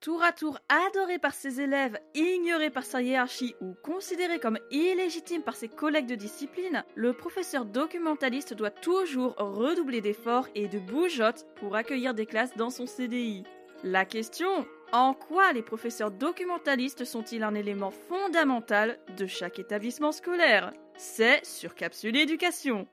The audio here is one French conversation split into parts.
Tour à tour adoré par ses élèves, ignoré par sa hiérarchie ou considéré comme illégitime par ses collègues de discipline, le professeur documentaliste doit toujours redoubler d'efforts et de bougeottes pour accueillir des classes dans son CDI. La question en quoi les professeurs documentalistes sont-ils un élément fondamental de chaque établissement scolaire? C'est sur Capsule Éducation.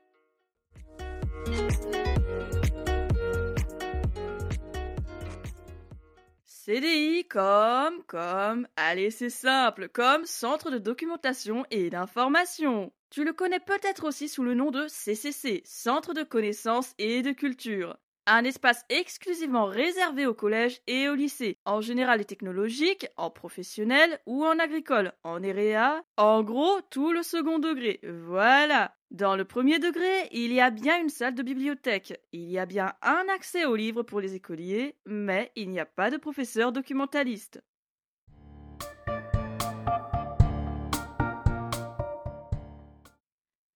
CDI comme, comme, allez c'est simple, comme Centre de documentation et d'information. Tu le connais peut-être aussi sous le nom de CCC, Centre de connaissances et de culture un espace exclusivement réservé au collège et au lycée, en général et technologique, en professionnel ou en agricole, en EREA, en gros tout le second degré. Voilà. Dans le premier degré, il y a bien une salle de bibliothèque, il y a bien un accès aux livres pour les écoliers, mais il n'y a pas de professeur documentaliste.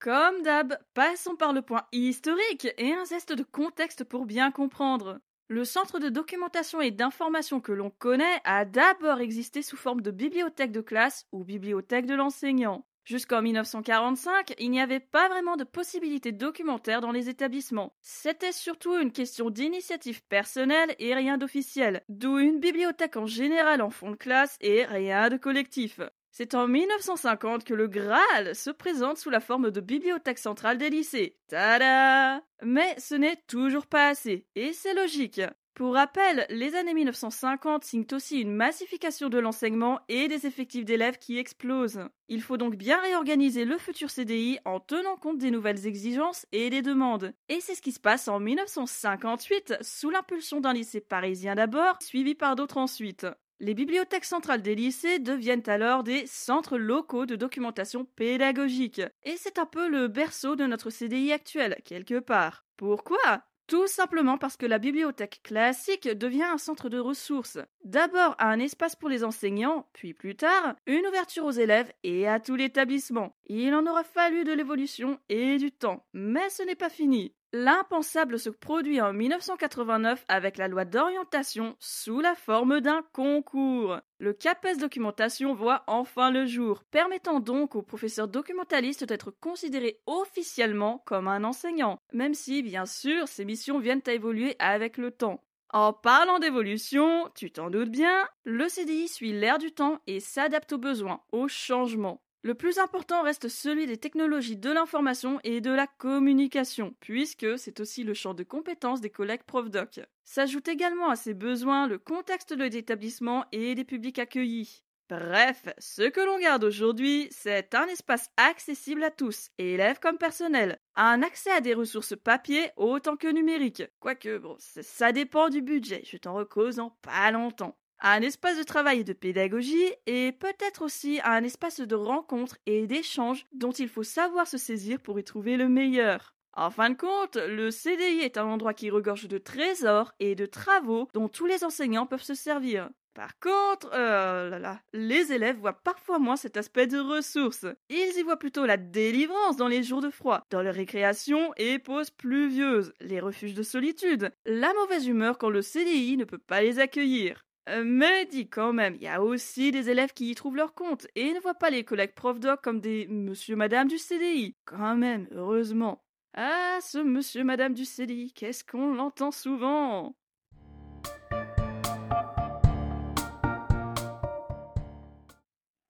Comme d'hab, passons par le point historique et un zeste de contexte pour bien comprendre. Le centre de documentation et d'information que l'on connaît a d'abord existé sous forme de bibliothèque de classe ou bibliothèque de l'enseignant. Jusqu'en 1945, il n'y avait pas vraiment de possibilités documentaires dans les établissements. C'était surtout une question d'initiative personnelle et rien d'officiel, d'où une bibliothèque en général en fond de classe et rien de collectif. C'est en 1950 que le Graal se présente sous la forme de bibliothèque centrale des lycées. Tada Mais ce n'est toujours pas assez, et c'est logique. Pour rappel, les années 1950 signent aussi une massification de l'enseignement et des effectifs d'élèves qui explosent. Il faut donc bien réorganiser le futur CDI en tenant compte des nouvelles exigences et des demandes. Et c'est ce qui se passe en 1958, sous l'impulsion d'un lycée parisien d'abord, suivi par d'autres ensuite. Les bibliothèques centrales des lycées deviennent alors des centres locaux de documentation pédagogique. Et c'est un peu le berceau de notre CDI actuel, quelque part. Pourquoi? Tout simplement parce que la bibliothèque classique devient un centre de ressources. D'abord un espace pour les enseignants, puis plus tard, une ouverture aux élèves et à tout l'établissement. Il en aura fallu de l'évolution et du temps. Mais ce n'est pas fini. L'impensable se produit en 1989 avec la loi d'orientation sous la forme d'un concours. Le CAPES documentation voit enfin le jour, permettant donc aux professeurs documentalistes d'être considérés officiellement comme un enseignant, même si bien sûr ces missions viennent à évoluer avec le temps. En parlant d'évolution, tu t'en doutes bien, le CDI suit l'air du temps et s'adapte aux besoins, aux changements. Le plus important reste celui des technologies de l'information et de la communication, puisque c'est aussi le champ de compétences des collègues profdoc. S'ajoute également à ces besoins le contexte de l'établissement et des publics accueillis. Bref, ce que l'on garde aujourd'hui, c'est un espace accessible à tous, élèves comme personnel, un accès à des ressources papier autant que numériques. Quoique, bon, ça dépend du budget, je t'en recose en pas longtemps un espace de travail et de pédagogie et peut-être aussi un espace de rencontre et d'échange dont il faut savoir se saisir pour y trouver le meilleur. En fin de compte, le CDI est un endroit qui regorge de trésors et de travaux dont tous les enseignants peuvent se servir. Par contre, euh, les élèves voient parfois moins cet aspect de ressources. Ils y voient plutôt la délivrance dans les jours de froid, dans les récréations et pauses pluvieuses, les refuges de solitude, la mauvaise humeur quand le CDI ne peut pas les accueillir. Euh, mais dis quand même, il y a aussi des élèves qui y trouvent leur compte et ne voient pas les collègues prof doc comme des monsieur madame du CDI. Quand même, heureusement. Ah, ce monsieur madame du CDI, qu'est-ce qu'on l'entend souvent?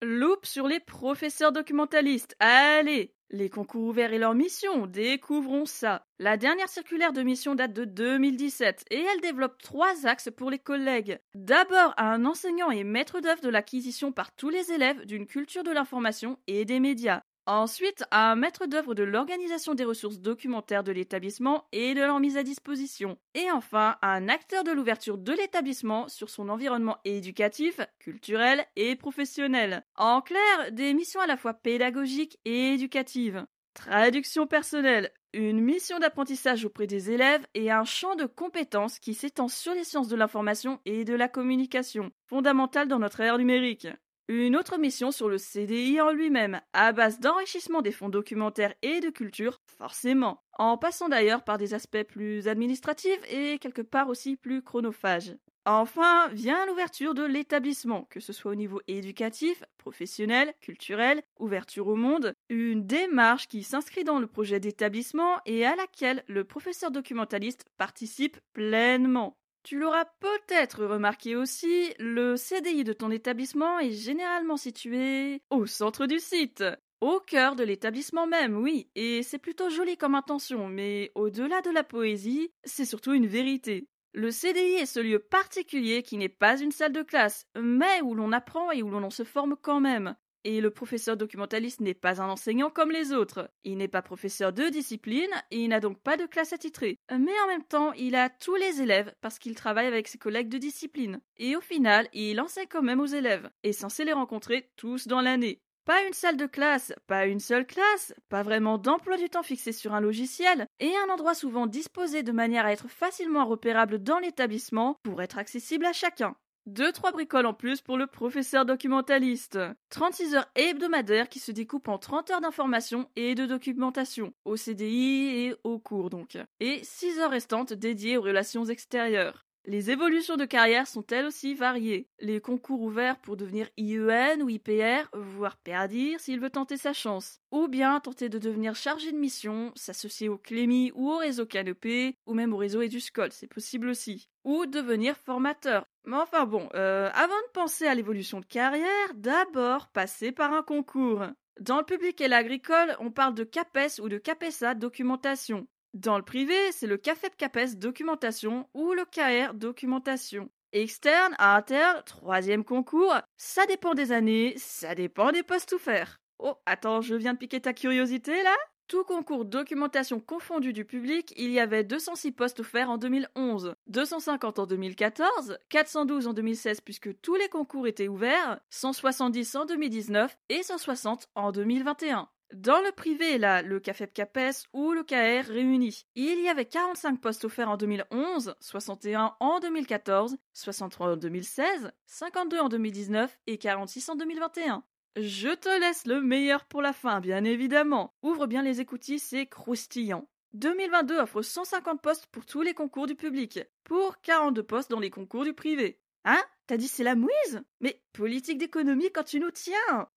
Loupe sur les professeurs documentalistes. Allez, les concours ouverts et leur mission, découvrons ça. La dernière circulaire de mission date de 2017 et elle développe trois axes pour les collègues. D'abord, un enseignant et maître d'œuvre de l'acquisition par tous les élèves d'une culture de l'information et des médias. Ensuite, un maître d'œuvre de l'organisation des ressources documentaires de l'établissement et de leur mise à disposition. Et enfin, un acteur de l'ouverture de l'établissement sur son environnement éducatif, culturel et professionnel. En clair, des missions à la fois pédagogiques et éducatives. Traduction personnelle, une mission d'apprentissage auprès des élèves et un champ de compétences qui s'étend sur les sciences de l'information et de la communication, fondamentales dans notre ère numérique. Une autre mission sur le CDI en lui-même, à base d'enrichissement des fonds documentaires et de culture, forcément, en passant d'ailleurs par des aspects plus administratifs et quelque part aussi plus chronophages. Enfin vient l'ouverture de l'établissement, que ce soit au niveau éducatif, professionnel, culturel, ouverture au monde, une démarche qui s'inscrit dans le projet d'établissement et à laquelle le professeur documentaliste participe pleinement. Tu l'auras peut-être remarqué aussi, le CDI de ton établissement est généralement situé au centre du site. Au cœur de l'établissement même, oui, et c'est plutôt joli comme intention, mais au-delà de la poésie, c'est surtout une vérité. Le CDI est ce lieu particulier qui n'est pas une salle de classe, mais où l'on apprend et où l'on se forme quand même. Et le professeur documentaliste n'est pas un enseignant comme les autres. Il n'est pas professeur de discipline et il n'a donc pas de classe attitrée. Mais en même temps, il a tous les élèves parce qu'il travaille avec ses collègues de discipline. Et au final, il enseigne quand même aux élèves, et censé les rencontrer tous dans l'année. Pas une salle de classe, pas une seule classe, pas vraiment d'emploi du temps fixé sur un logiciel, et un endroit souvent disposé de manière à être facilement repérable dans l'établissement pour être accessible à chacun. Deux, trois bricoles en plus pour le professeur documentaliste. 36 heures hebdomadaires qui se découpent en 30 heures d'information et de documentation, au CDI et au cours donc. Et 6 heures restantes dédiées aux relations extérieures. Les évolutions de carrière sont elles aussi variées. Les concours ouverts pour devenir IEN ou IPR, voire PADIR s'il veut tenter sa chance. Ou bien tenter de devenir chargé de mission, s'associer au Clémy ou au réseau Canopé, ou même au réseau Eduscol, c'est possible aussi. Ou devenir formateur. Mais enfin bon, euh, avant de penser à l'évolution de carrière, d'abord passer par un concours. Dans le public et l'agricole, on parle de CAPES ou de CAPESA documentation. Dans le privé, c'est le CAFEP CAPES documentation ou le KR documentation. Externe interne, troisième concours, ça dépend des années, ça dépend des postes ouverts. Oh, attends, je viens de piquer ta curiosité là tout concours documentation confondu du public, il y avait 206 postes offerts en 2011, 250 en 2014, 412 en 2016 puisque tous les concours étaient ouverts, 170 en 2019 et 160 en 2021. Dans le privé, là, le CAFEP CAPES ou le KR réunis, il y avait 45 postes offerts en 2011, 61 en 2014, 63 en 2016, 52 en 2019 et 46 en 2021. Je te laisse le meilleur pour la fin, bien évidemment. Ouvre bien les écoutilles, c'est croustillant. 2022 offre 150 postes pour tous les concours du public, pour 42 postes dans les concours du privé. Hein? T'as dit c'est la mouise? Mais politique d'économie quand tu nous tiens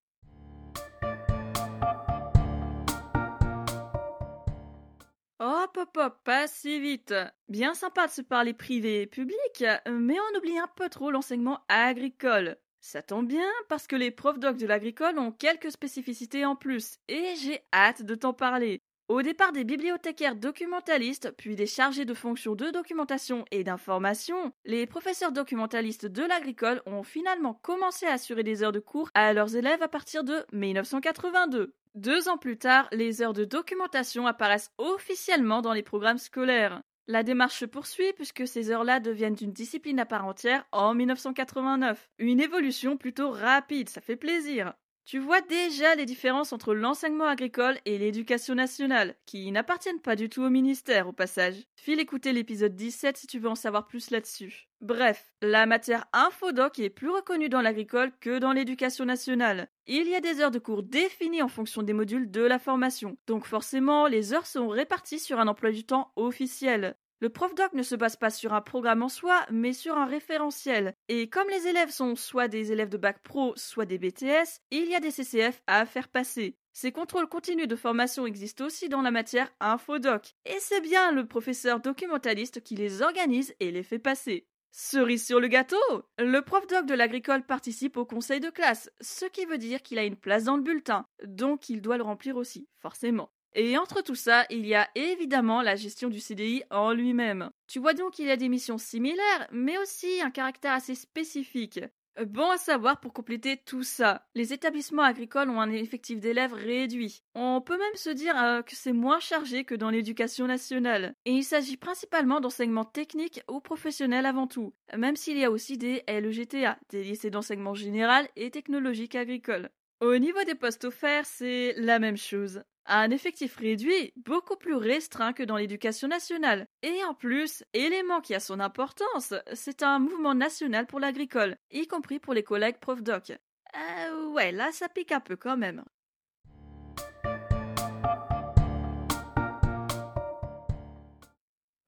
Hop hop hop, pas si vite. Bien sympa de se parler privé et public, mais on oublie un peu trop l'enseignement agricole. Ça tombe bien parce que les profs doc de l'agricole ont quelques spécificités en plus, et j'ai hâte de t'en parler. Au départ des bibliothécaires documentalistes, puis des chargés de fonctions de documentation et d'information, les professeurs documentalistes de l'agricole ont finalement commencé à assurer des heures de cours à leurs élèves à partir de 1982. Deux ans plus tard, les heures de documentation apparaissent officiellement dans les programmes scolaires. La démarche se poursuit puisque ces heures-là deviennent une discipline à part entière en 1989. Une évolution plutôt rapide, ça fait plaisir. Tu vois déjà les différences entre l'enseignement agricole et l'éducation nationale, qui n'appartiennent pas du tout au ministère au passage. File écouter l'épisode 17 si tu veux en savoir plus là-dessus. Bref, la matière infodoc est plus reconnue dans l'agricole que dans l'éducation nationale. Il y a des heures de cours définies en fonction des modules de la formation, donc forcément les heures sont réparties sur un emploi du temps officiel. Le prof doc ne se base pas sur un programme en soi, mais sur un référentiel. Et comme les élèves sont soit des élèves de bac pro, soit des BTS, il y a des CCF à faire passer. Ces contrôles continus de formation existent aussi dans la matière infodoc. Et c'est bien le professeur documentaliste qui les organise et les fait passer. Cerise sur le gâteau Le prof doc de l'agricole participe au conseil de classe, ce qui veut dire qu'il a une place dans le bulletin, donc il doit le remplir aussi, forcément. Et entre tout ça, il y a évidemment la gestion du CDI en lui-même. Tu vois donc qu'il y a des missions similaires, mais aussi un caractère assez spécifique. Bon à savoir pour compléter tout ça. Les établissements agricoles ont un effectif d'élèves réduit. On peut même se dire euh, que c'est moins chargé que dans l'éducation nationale. Et il s'agit principalement d'enseignements techniques ou professionnels avant tout, même s'il y a aussi des LEGTA, des lycées d'enseignement général et technologique agricole. Au niveau des postes offerts, c'est la même chose un effectif réduit, beaucoup plus restreint que dans l'éducation nationale. Et en plus, élément qui a son importance, c'est un mouvement national pour l'agricole, y compris pour les collègues prof doc. Euh, ouais, là ça pique un peu quand même.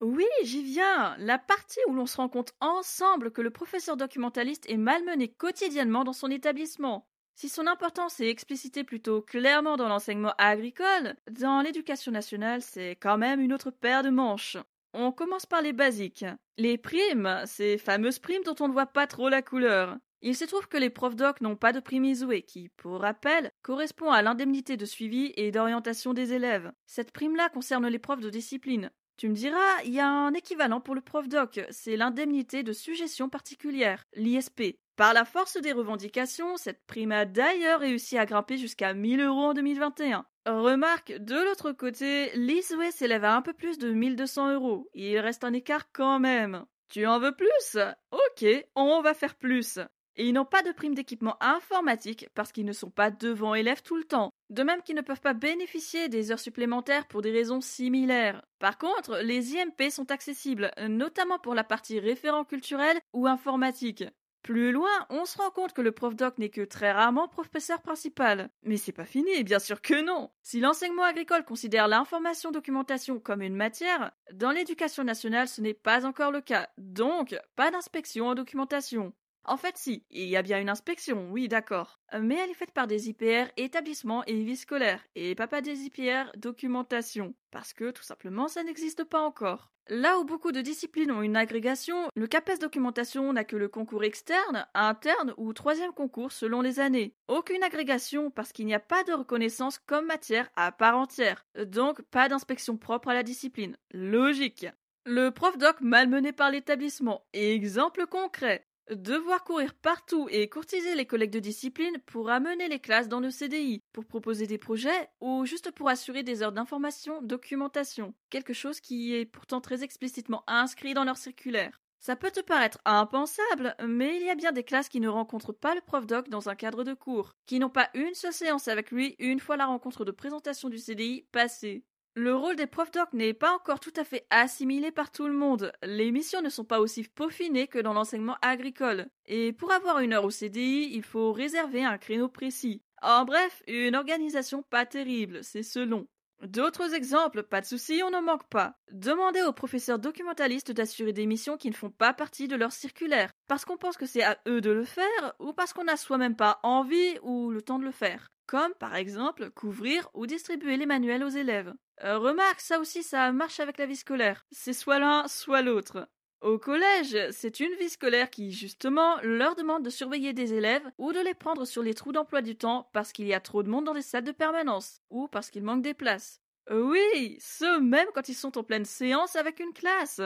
Oui, j'y viens. La partie où l'on se rend compte ensemble que le professeur documentaliste est malmené quotidiennement dans son établissement. Si son importance est explicitée plutôt clairement dans l'enseignement agricole, dans l'éducation nationale, c'est quand même une autre paire de manches. On commence par les basiques. Les primes, ces fameuses primes dont on ne voit pas trop la couleur. Il se trouve que les profs doc n'ont pas de prime Isoué, qui, pour rappel, correspond à l'indemnité de suivi et d'orientation des élèves. Cette prime-là concerne les profs de discipline. Tu me diras, il y a un équivalent pour le prof doc, c'est l'indemnité de suggestion particulière, l'ISP. Par la force des revendications, cette prime a d'ailleurs réussi à grimper jusqu'à 1000 euros en 2021. Remarque, de l'autre côté, l'ISOE s'élève à un peu plus de 1200 euros. Il reste un écart quand même. Tu en veux plus? Ok, on va faire plus. Et ils n'ont pas de prime d'équipement informatique parce qu'ils ne sont pas devant élèves tout le temps. De même qu'ils ne peuvent pas bénéficier des heures supplémentaires pour des raisons similaires. Par contre, les IMP sont accessibles, notamment pour la partie référent culturel ou informatique. Plus loin, on se rend compte que le prof doc n'est que très rarement professeur principal. Mais c'est pas fini, bien sûr que non. Si l'enseignement agricole considère l'information documentation comme une matière, dans l'éducation nationale ce n'est pas encore le cas. Donc, pas d'inspection en documentation. En fait, si, il y a bien une inspection, oui, d'accord. Mais elle est faite par des IPR établissements et vie scolaire, et pas des IPR documentation, parce que tout simplement ça n'existe pas encore. Là où beaucoup de disciplines ont une agrégation, le CAPES documentation n'a que le concours externe, interne ou troisième concours selon les années. Aucune agrégation parce qu'il n'y a pas de reconnaissance comme matière à part entière, donc pas d'inspection propre à la discipline. Logique. Le prof doc malmené par l'établissement. Exemple concret. Devoir courir partout et courtiser les collègues de discipline pour amener les classes dans le CDI, pour proposer des projets ou juste pour assurer des heures d'information, documentation. Quelque chose qui est pourtant très explicitement inscrit dans leur circulaire. Ça peut te paraître impensable, mais il y a bien des classes qui ne rencontrent pas le prof doc dans un cadre de cours, qui n'ont pas une seule séance avec lui une fois la rencontre de présentation du CDI passée. Le rôle des profs doc n'est pas encore tout à fait assimilé par tout le monde. Les missions ne sont pas aussi peaufinées que dans l'enseignement agricole. Et pour avoir une heure au CDI, il faut réserver un créneau précis. En bref, une organisation pas terrible, c'est selon. D'autres exemples, pas de souci, on n'en manque pas. Demandez aux professeurs documentalistes d'assurer des missions qui ne font pas partie de leur circulaire, parce qu'on pense que c'est à eux de le faire, ou parce qu'on n'a soi-même pas envie ou le temps de le faire. Comme par exemple couvrir ou distribuer les manuels aux élèves. Euh, remarque, ça aussi, ça marche avec la vie scolaire. C'est soit l'un, soit l'autre. Au collège, c'est une vie scolaire qui, justement, leur demande de surveiller des élèves ou de les prendre sur les trous d'emploi du temps parce qu'il y a trop de monde dans les salles de permanence ou parce qu'il manque des places. Oui, ce même quand ils sont en pleine séance avec une classe.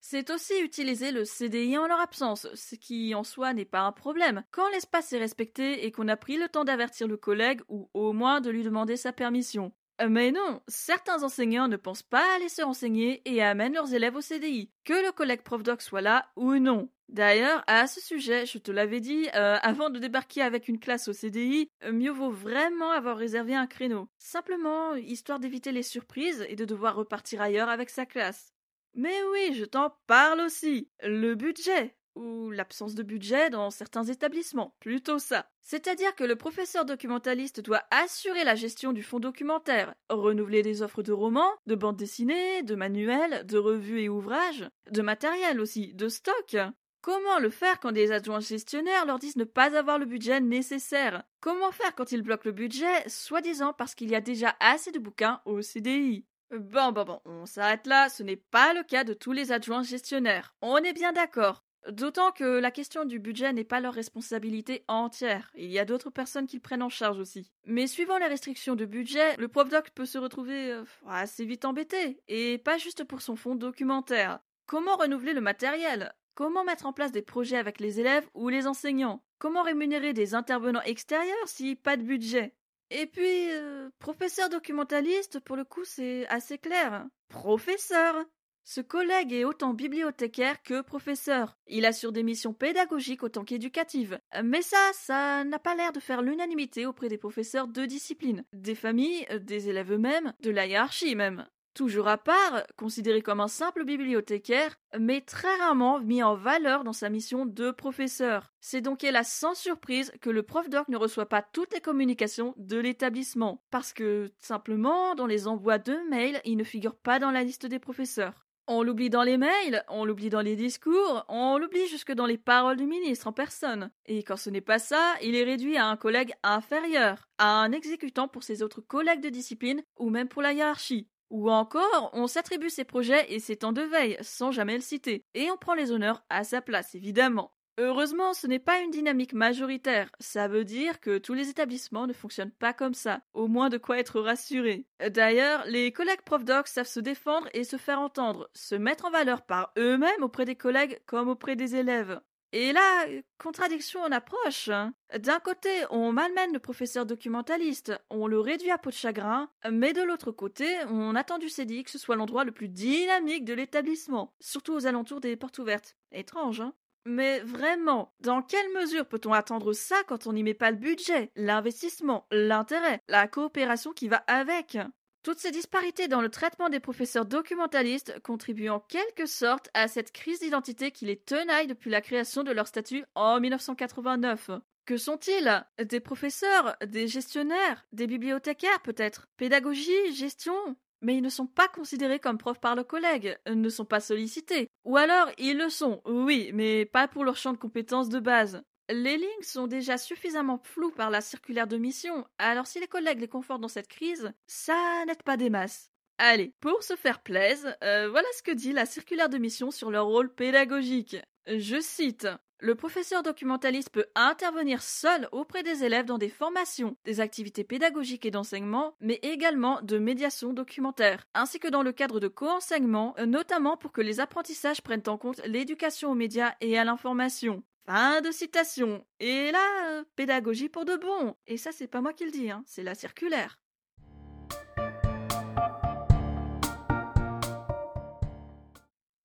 C'est aussi utiliser le CDI en leur absence, ce qui en soi n'est pas un problème, quand l'espace est respecté et qu'on a pris le temps d'avertir le collègue ou au moins de lui demander sa permission. Euh, mais non, certains enseignants ne pensent pas à laisser enseigner et amènent leurs élèves au CDI, que le collègue prof doc soit là ou non. D'ailleurs, à ce sujet, je te l'avais dit, euh, avant de débarquer avec une classe au CDI, euh, mieux vaut vraiment avoir réservé un créneau. Simplement, histoire d'éviter les surprises et de devoir repartir ailleurs avec sa classe. Mais oui, je t'en parle aussi. Le budget ou l'absence de budget dans certains établissements, plutôt ça. C'est-à-dire que le professeur documentaliste doit assurer la gestion du fonds documentaire, renouveler des offres de romans, de bandes dessinées, de manuels, de revues et ouvrages, de matériel aussi, de stock. Comment le faire quand des adjoints gestionnaires leur disent ne pas avoir le budget nécessaire? Comment faire quand ils bloquent le budget, soi-disant parce qu'il y a déjà assez de bouquins au CDI Bon, bon, bon, on s'arrête là, ce n'est pas le cas de tous les adjoints gestionnaires. On est bien d'accord. D'autant que la question du budget n'est pas leur responsabilité entière. Il y a d'autres personnes qui le prennent en charge aussi. Mais suivant les restrictions de budget, le prof doc peut se retrouver euh, assez vite embêté. Et pas juste pour son fonds documentaire. Comment renouveler le matériel? Comment mettre en place des projets avec les élèves ou les enseignants? Comment rémunérer des intervenants extérieurs si pas de budget? Et puis, euh, professeur documentaliste, pour le coup, c'est assez clair. Professeur ce collègue est autant bibliothécaire que professeur. Il assure des missions pédagogiques autant qu'éducatives. Mais ça, ça n'a pas l'air de faire l'unanimité auprès des professeurs de discipline, des familles, des élèves eux-mêmes, de la hiérarchie même. toujours à part, considéré comme un simple bibliothécaire, mais très rarement mis en valeur dans sa mission de professeur. C'est donc hélas sans surprise que le prof doc ne reçoit pas toutes les communications de l'établissement, parce que simplement dans les envois de mails, il ne figure pas dans la liste des professeurs. On l'oublie dans les mails, on l'oublie dans les discours, on l'oublie jusque dans les paroles du ministre en personne. Et quand ce n'est pas ça, il est réduit à un collègue inférieur, à un exécutant pour ses autres collègues de discipline ou même pour la hiérarchie. Ou encore, on s'attribue ses projets et ses temps de veille sans jamais le citer, et on prend les honneurs à sa place évidemment. Heureusement, ce n'est pas une dynamique majoritaire. Ça veut dire que tous les établissements ne fonctionnent pas comme ça. Au moins de quoi être rassuré. D'ailleurs, les collègues prof docs savent se défendre et se faire entendre, se mettre en valeur par eux-mêmes auprès des collègues comme auprès des élèves. Et là, contradiction en approche. D'un côté, on malmène le professeur documentaliste, on le réduit à peau de chagrin, mais de l'autre côté, on attend du CDI que ce soit l'endroit le plus dynamique de l'établissement, surtout aux alentours des portes ouvertes. Étrange, hein? Mais vraiment, dans quelle mesure peut-on attendre ça quand on n'y met pas le budget, l'investissement, l'intérêt, la coopération qui va avec? Toutes ces disparités dans le traitement des professeurs documentalistes contribuent en quelque sorte à cette crise d'identité qui les tenaille depuis la création de leur statut en 1989. Que sont-ils? Des professeurs Des gestionnaires Des bibliothécaires peut-être? Pédagogie Gestion? Mais ils ne sont pas considérés comme profs par leurs collègues, ne sont pas sollicités. Ou alors, ils le sont, oui, mais pas pour leur champ de compétences de base. Les lignes sont déjà suffisamment floues par la circulaire de mission, alors si les collègues les confortent dans cette crise, ça n'aide pas des masses. Allez, pour se faire plaisir, euh, voilà ce que dit la circulaire de mission sur leur rôle pédagogique. Je cite le professeur documentaliste peut intervenir seul auprès des élèves dans des formations, des activités pédagogiques et d'enseignement, mais également de médiation documentaire, ainsi que dans le cadre de co-enseignement, notamment pour que les apprentissages prennent en compte l'éducation aux médias et à l'information. Fin de citation. Et là, euh, pédagogie pour de bon. Et ça, c'est pas moi qui le dis, hein, c'est la circulaire.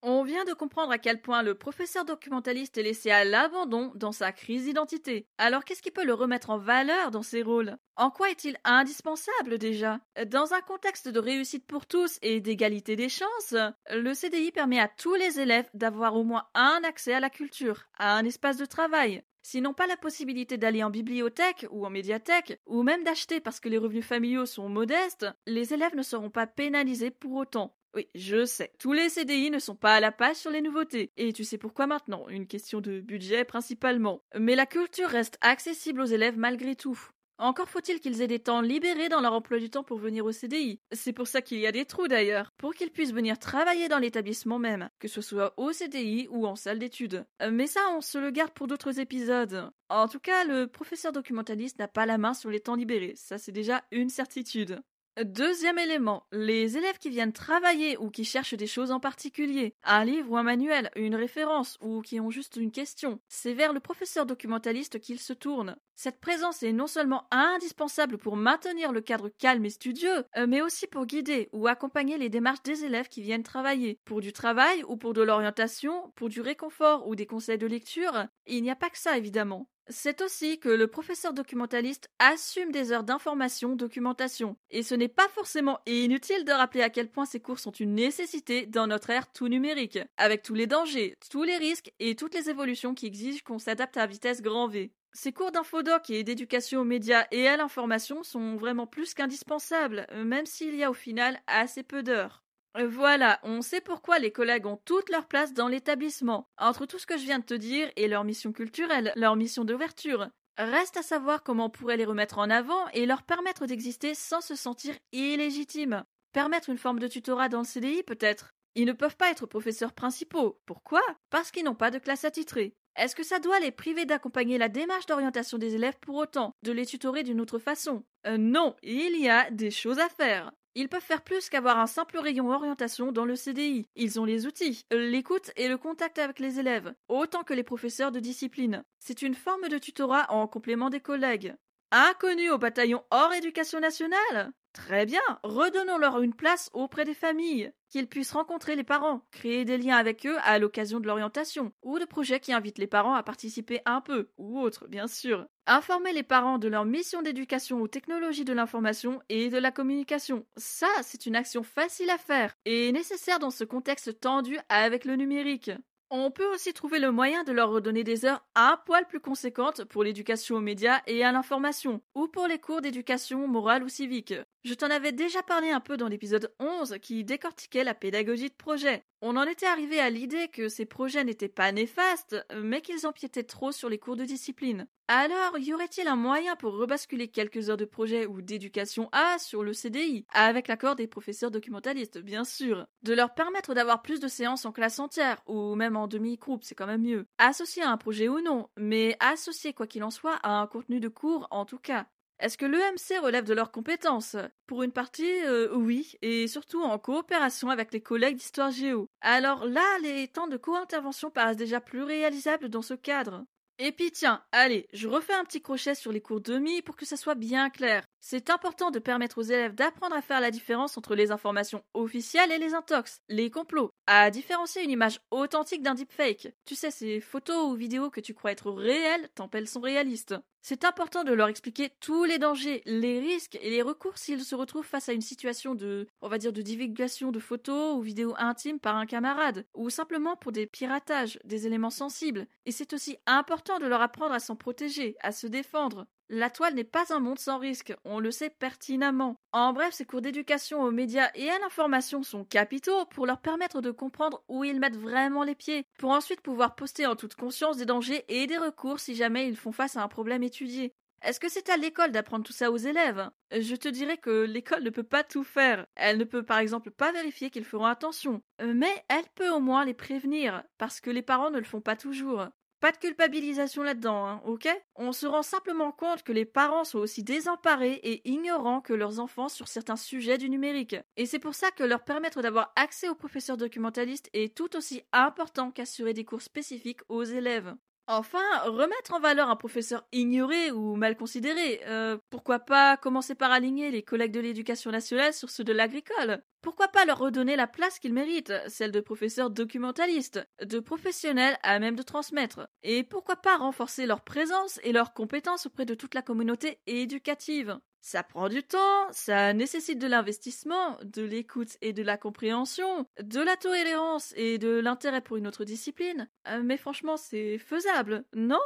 On vient de comprendre à quel point le professeur documentaliste est laissé à l'abandon dans sa crise d'identité. Alors qu'est-ce qui peut le remettre en valeur dans ses rôles? En quoi est-il indispensable déjà? Dans un contexte de réussite pour tous et d'égalité des chances, le CDI permet à tous les élèves d'avoir au moins un accès à la culture, à un espace de travail, Sinon pas la possibilité d'aller en bibliothèque ou en médiathèque, ou même d'acheter parce que les revenus familiaux sont modestes, les élèves ne seront pas pénalisés pour autant. Oui, je sais. Tous les CDI ne sont pas à la page sur les nouveautés. Et tu sais pourquoi maintenant? Une question de budget principalement. Mais la culture reste accessible aux élèves malgré tout. Encore faut-il qu'ils aient des temps libérés dans leur emploi du temps pour venir au CDI. C'est pour ça qu'il y a des trous d'ailleurs, pour qu'ils puissent venir travailler dans l'établissement même, que ce soit au CDI ou en salle d'études. Mais ça, on se le garde pour d'autres épisodes. En tout cas, le professeur documentaliste n'a pas la main sur les temps libérés, ça c'est déjà une certitude. Deuxième élément, les élèves qui viennent travailler ou qui cherchent des choses en particulier, un livre ou un manuel, une référence ou qui ont juste une question, c'est vers le professeur documentaliste qu'ils se tournent. Cette présence est non seulement indispensable pour maintenir le cadre calme et studieux, euh, mais aussi pour guider ou accompagner les démarches des élèves qui viennent travailler, pour du travail ou pour de l'orientation, pour du réconfort ou des conseils de lecture. Il n'y a pas que ça évidemment. C'est aussi que le professeur documentaliste assume des heures d'information, documentation. Et ce n'est pas forcément inutile de rappeler à quel point ces cours sont une nécessité dans notre ère tout numérique, avec tous les dangers, tous les risques et toutes les évolutions qui exigent qu'on s'adapte à vitesse grand V. Ces cours d'infodoc et d'éducation aux médias et à l'information sont vraiment plus qu'indispensables, même s'il y a au final assez peu d'heures. Voilà, on sait pourquoi les collègues ont toute leur place dans l'établissement. Entre tout ce que je viens de te dire et leur mission culturelle, leur mission d'ouverture, reste à savoir comment on pourrait les remettre en avant et leur permettre d'exister sans se sentir illégitimes. Permettre une forme de tutorat dans le CDI peut-être. Ils ne peuvent pas être professeurs principaux. Pourquoi? Parce qu'ils n'ont pas de classe attitrée. Est-ce que ça doit les priver d'accompagner la démarche d'orientation des élèves pour autant, de les tutorer d'une autre façon? Euh, Non, il y a des choses à faire. Ils peuvent faire plus qu'avoir un simple rayon orientation dans le CDI. Ils ont les outils, l'écoute et le contact avec les élèves, autant que les professeurs de discipline. C'est une forme de tutorat en complément des collègues. inconnus au bataillon hors éducation nationale? Très bien, redonnons-leur une place auprès des familles, qu'ils puissent rencontrer les parents, créer des liens avec eux à l'occasion de l'orientation, ou de projets qui invitent les parents à participer un peu, ou autre, bien sûr. Informer les parents de leur mission d'éducation aux technologies de l'information et de la communication. Ça, c'est une action facile à faire et nécessaire dans ce contexte tendu avec le numérique. On peut aussi trouver le moyen de leur redonner des heures un poil plus conséquentes pour l'éducation aux médias et à l'information, ou pour les cours d'éducation morale ou civique. Je t'en avais déjà parlé un peu dans l'épisode 11 qui décortiquait la pédagogie de projet. On en était arrivé à l'idée que ces projets n'étaient pas néfastes, mais qu'ils empiétaient trop sur les cours de discipline. Alors, y aurait-il un moyen pour rebasculer quelques heures de projet ou d'éducation A sur le CDI, avec l'accord des professeurs documentalistes, bien sûr, de leur permettre d'avoir plus de séances en classe entière, ou même en demi-groupe, c'est quand même mieux, associé à un projet ou non, mais associé quoi qu'il en soit à un contenu de cours en tout cas. Est-ce que l'EMC relève de leurs compétences? Pour une partie, euh, oui, et surtout en coopération avec les collègues d'histoire géo. Alors là, les temps de co-intervention paraissent déjà plus réalisables dans ce cadre. Et puis tiens, allez, je refais un petit crochet sur les cours demi pour que ça soit bien clair. C'est important de permettre aux élèves d'apprendre à faire la différence entre les informations officielles et les intox, les complots, à différencier une image authentique d'un deepfake. Tu sais, ces photos ou vidéos que tu crois être réelles, tant elles sont réalistes. C'est important de leur expliquer tous les dangers, les risques et les recours s'ils se retrouvent face à une situation de, on va dire, de divulgation de photos ou vidéos intimes par un camarade, ou simplement pour des piratages, des éléments sensibles. Et c'est aussi important de leur apprendre à s'en protéger, à se défendre. La toile n'est pas un monde sans risque, on le sait pertinemment. En bref, ces cours d'éducation aux médias et à l'information sont capitaux pour leur permettre de comprendre où ils mettent vraiment les pieds, pour ensuite pouvoir poster en toute conscience des dangers et des recours si jamais ils font face à un problème étudié. Est-ce que c'est à l'école d'apprendre tout ça aux élèves? Je te dirais que l'école ne peut pas tout faire. Elle ne peut par exemple pas vérifier qu'ils feront attention. Mais elle peut au moins les prévenir, parce que les parents ne le font pas toujours. Pas de culpabilisation là-dedans, hein, ok? On se rend simplement compte que les parents sont aussi désemparés et ignorants que leurs enfants sur certains sujets du numérique. Et c'est pour ça que leur permettre d'avoir accès aux professeurs documentalistes est tout aussi important qu'assurer des cours spécifiques aux élèves. Enfin, remettre en valeur un professeur ignoré ou mal considéré. Euh, pourquoi pas commencer par aligner les collègues de l'éducation nationale sur ceux de l'agricole? Pourquoi pas leur redonner la place qu'ils méritent, celle de professeurs documentalistes, de professionnels à même de transmettre? Et pourquoi pas renforcer leur présence et leurs compétences auprès de toute la communauté éducative? Ça prend du temps, ça nécessite de l'investissement, de l'écoute et de la compréhension, de la tolérance et de l'intérêt pour une autre discipline. Euh, mais franchement, c'est faisable, non?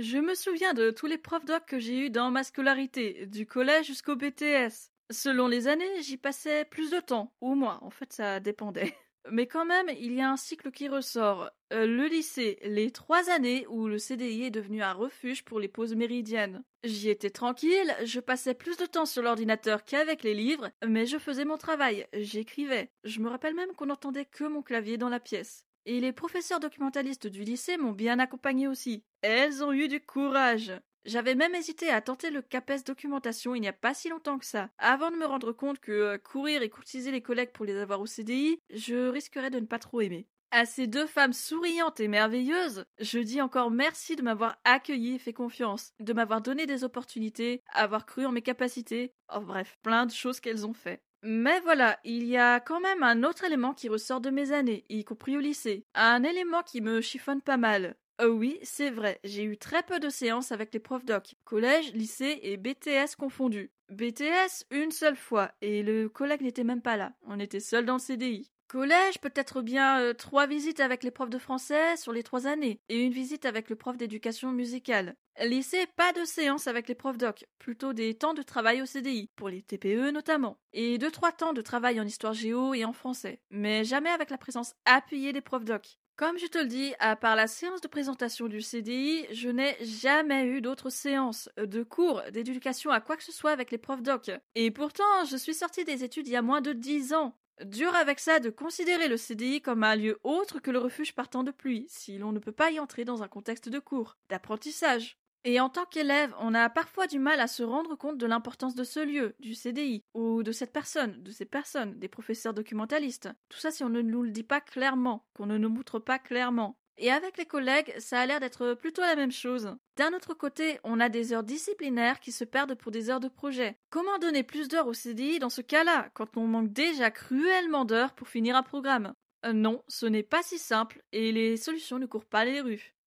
Je me souviens de tous les profs doc que j'ai eus dans ma scolarité, du collège jusqu'au BTS. Selon les années, j'y passais plus de temps, ou moins, en fait ça dépendait. Mais quand même, il y a un cycle qui ressort. Euh, le lycée, les trois années où le CDI est devenu un refuge pour les pauses méridiennes. J'y étais tranquille, je passais plus de temps sur l'ordinateur qu'avec les livres, mais je faisais mon travail, j'écrivais. Je me rappelle même qu'on n'entendait que mon clavier dans la pièce. Et les professeurs documentalistes du lycée m'ont bien accompagné aussi. Elles ont eu du courage. J'avais même hésité à tenter le CAPES documentation il n'y a pas si longtemps que ça, avant de me rendre compte que euh, courir et courtiser les collègues pour les avoir au CDI, je risquerais de ne pas trop aimer. À ces deux femmes souriantes et merveilleuses, je dis encore merci de m'avoir accueilli et fait confiance, de m'avoir donné des opportunités, avoir cru en mes capacités, oh bref, plein de choses qu'elles ont fait. Mais voilà, il y a quand même un autre élément qui ressort de mes années, y compris au lycée. Un élément qui me chiffonne pas mal. Oh oui, c'est vrai, j'ai eu très peu de séances avec les profs doc, collège, lycée et BTS confondus. BTS une seule fois, et le collègue n'était même pas là, on était seuls dans le CDI. Collège, peut-être bien euh, trois visites avec les profs de français sur les trois années, et une visite avec le prof d'éducation musicale. Lycée, pas de séance avec les profs doc, plutôt des temps de travail au CDI, pour les TPE notamment, et deux trois temps de travail en histoire géo et en français, mais jamais avec la présence appuyée des profs doc. Comme je te le dis, à part la séance de présentation du CDI, je n'ai jamais eu d'autres séances de cours d'éducation à quoi que ce soit avec les profs doc. Et pourtant, je suis sortie des études il y a moins de dix ans. Dur avec ça de considérer le CDI comme un lieu autre que le refuge partant de pluie, si l'on ne peut pas y entrer dans un contexte de cours, d'apprentissage. Et en tant qu'élève, on a parfois du mal à se rendre compte de l'importance de ce lieu, du CDI, ou de cette personne, de ces personnes, des professeurs documentalistes. Tout ça si on ne nous le dit pas clairement, qu'on ne nous montre pas clairement. Et avec les collègues, ça a l'air d'être plutôt la même chose. D'un autre côté, on a des heures disciplinaires qui se perdent pour des heures de projet. Comment donner plus d'heures au CDI dans ce cas-là, quand on manque déjà cruellement d'heures pour finir un programme? Euh, Non, ce n'est pas si simple, et les solutions ne courent pas les rues.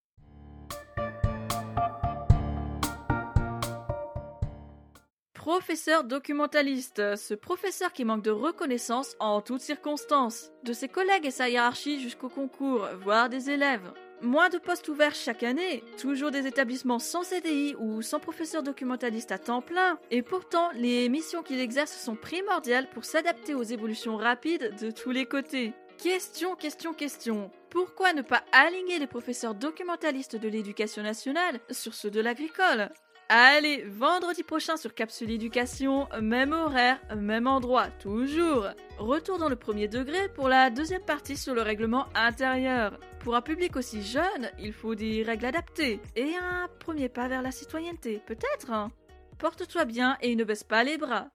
Professeur documentaliste, ce professeur qui manque de reconnaissance en toutes circonstances, de ses collègues et sa hiérarchie jusqu'au concours, voire des élèves. Moins de postes ouverts chaque année, toujours des établissements sans CDI ou sans professeur documentaliste à temps plein, et pourtant les missions qu'il exerce sont primordiales pour s'adapter aux évolutions rapides de tous les côtés. Question, question, question. Pourquoi ne pas aligner les professeurs documentalistes de l'éducation nationale sur ceux de l'agricole? Allez, vendredi prochain sur Capsule Éducation, même horaire, même endroit, toujours. Retour dans le premier degré pour la deuxième partie sur le règlement intérieur. Pour un public aussi jeune, il faut des règles adaptées et un premier pas vers la citoyenneté, peut-être. Hein. Porte-toi bien et ne baisse pas les bras.